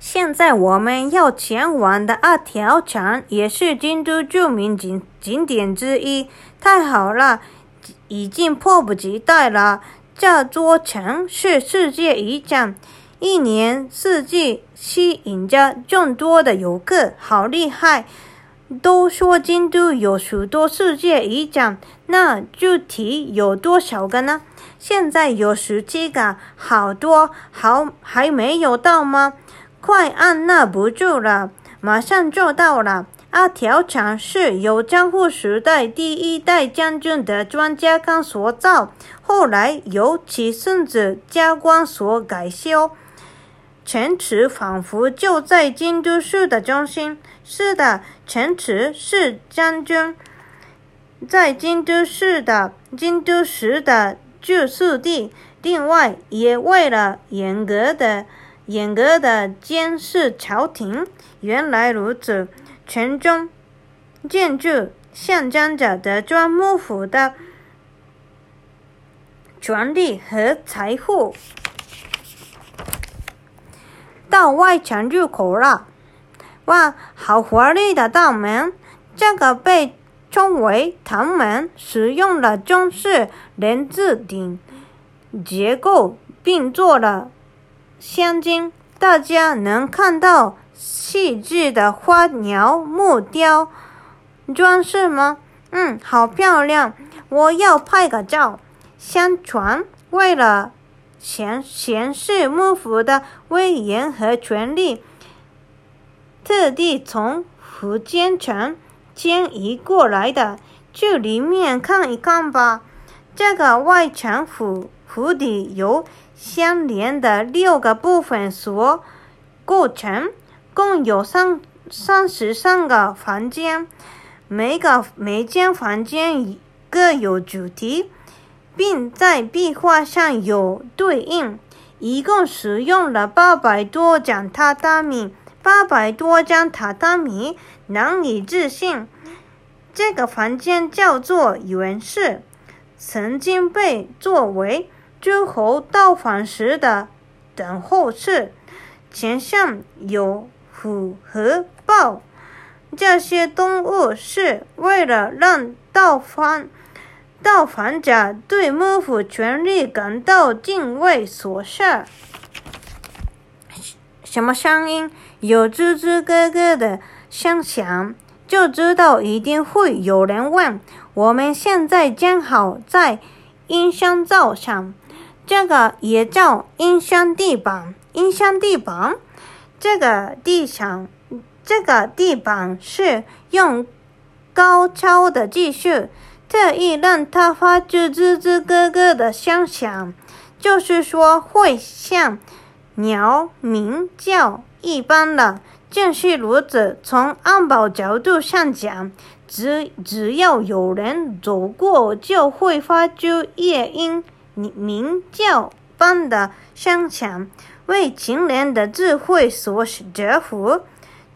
现在我们要前往的二条城也是京都著名景景点之一。太好了，已经迫不及待了。这座城是世界遗产，一年四季吸引着众多的游客，好厉害！都说京都有许多世界遗产，那具体有多少个呢？现在有十七个，好多，好还没有到吗？快按捺不住了，马上就到了。阿条城是由江户时代第一代将军的专家康所造，后来由其孙子加官所改修。城池仿佛就在京都市的中心。是的，城池是将军在京都市的京都市的住宿地，另外也为了严格的。严格的监视朝廷。原来如此，城中建筑象征着德川幕府的权力和财富。到外墙入口了，哇，好华丽的大门！这个被称为唐门，使用了中式连字顶结构，并做了。镶金，大家能看到细致的花鸟木雕装饰吗？嗯，好漂亮！我要拍个照。相传，为了显显示幕府的威严和权力，特地从福建城迁移过来的。去里面看一看吧。这个外城府府邸由。相连的六个部分所构成，共有三三十三个房间，每个每间房间各有主题，并在壁画上有对应。一共使用了八百多张榻榻米，八百多张榻榻米，难以置信。这个房间叫做原室，曾经被作为。诸侯到访时的等候室，前上有虎和豹，这些动物是为了让到访到访者对幕府权力感到敬畏所设。什么声音？有吱吱咯咯的声响，就知道一定会有人问。我们现在正好在音箱灶上。这个也叫音箱地板。音箱地板，这个地上，这个地板是用高超的技术，特意让它发出吱吱咯咯的声响，就是说会像鸟鸣叫一般的。正是如此，从安保角度上讲，只只要有人走过，就会发出夜莺。鸣叫般的声响，为秦人的智慧所折服，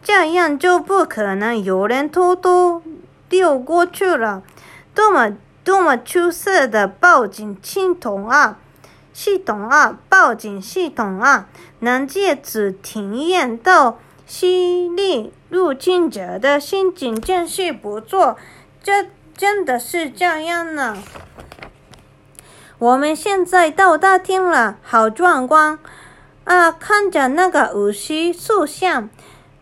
这样就不可能有人偷偷溜过去了。多么多么出色的报警系统啊！系统啊，报警系统啊，能借此体验到犀利入侵者的心情，真是不错。这真的是这样呢。我们现在到大厅了，好壮观啊！看着那个武石塑像，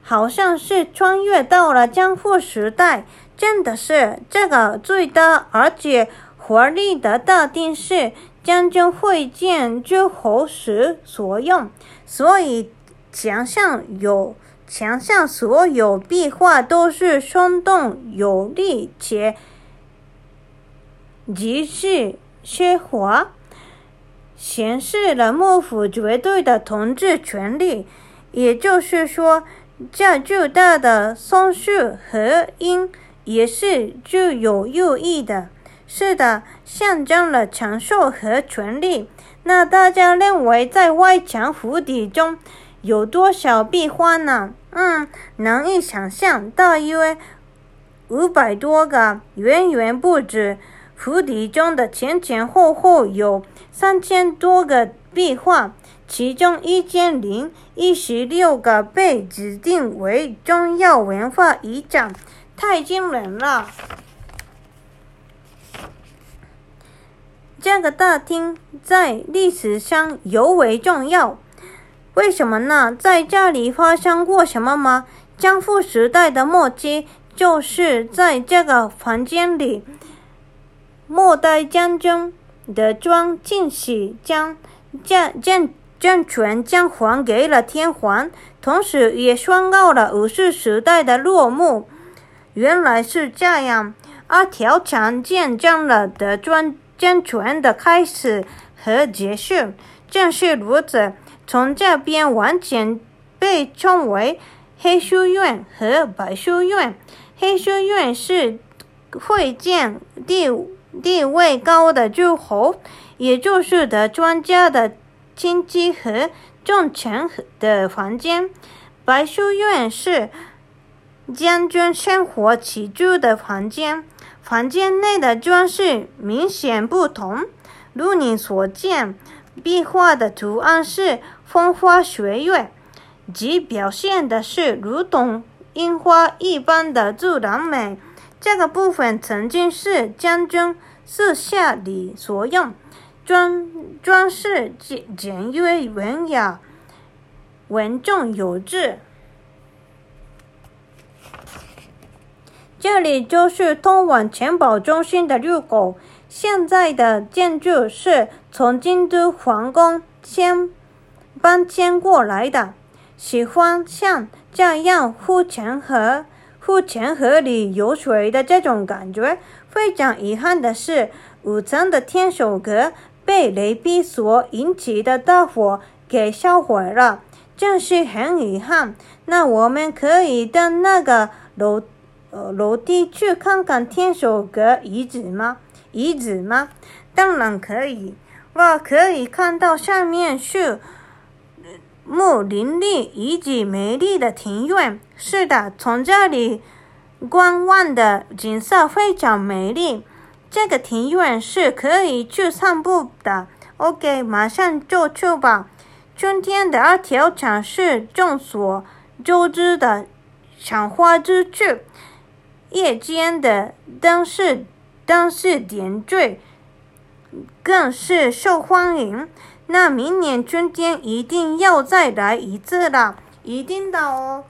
好像是穿越到了江户时代。真的是这个最大而且华丽的大厅是将军会见诸侯时所用，所以墙上有墙上所有壁画都是生动有力且极是。奢华显示了幕府绝对的统治权力，也就是说，这巨大的松树和鹰也是具有寓意的。是的，象征了长寿和权力。那大家认为，在外墙府邸中有多少壁画呢？嗯，难以想象，大约五百多个，远远不止。府邸中的前前后后有三千多个壁画，其中一千零一十六个被指定为重要文化遗产，太惊人了！这个大厅在历史上尤为重要，为什么呢？在这里发生过什么吗？江户时代的末期，就是在这个房间里，末代将军的庄敬喜将将将政权将还给了天皇，同时也宣告了武士时代的落幕。原来是这样，阿条强见证了德川。政权的开始和结束，正是如此。从这边完全被称为黑书院和白书院。黑书院是会见地地位高的诸侯，也就是的专家的亲戚和重臣的房间。白书院是将军生活起居的房间。房间内的装饰明显不同，如你所见，壁画的图案是风花雪月，即表现的是如同樱花一般的自然美。这个部分曾经是将军私下里所用，装装饰简简约文雅，稳重有致。这里就是通往城堡中心的入口。现在的建筑是从京都皇宫迁搬迁过来的。喜欢像这样护城河、护城河里有水的这种感觉。非常遗憾的是，五层的天守阁被雷劈所引起的大火给烧毁了，真是很遗憾。那我们可以到那个楼。呃，楼梯去看看天守阁遗址吗？遗址吗？当然可以。哇，可以看到上面是木林立以及美丽的庭院。是的，从这里观望的景色非常美丽。这个庭院是可以去散步的。OK，马上就去吧。春天的二条场是众所周知的赏花之处。夜间的灯饰灯饰点缀，更是受欢迎。那明年春天一定要再来一次了，一定的哦。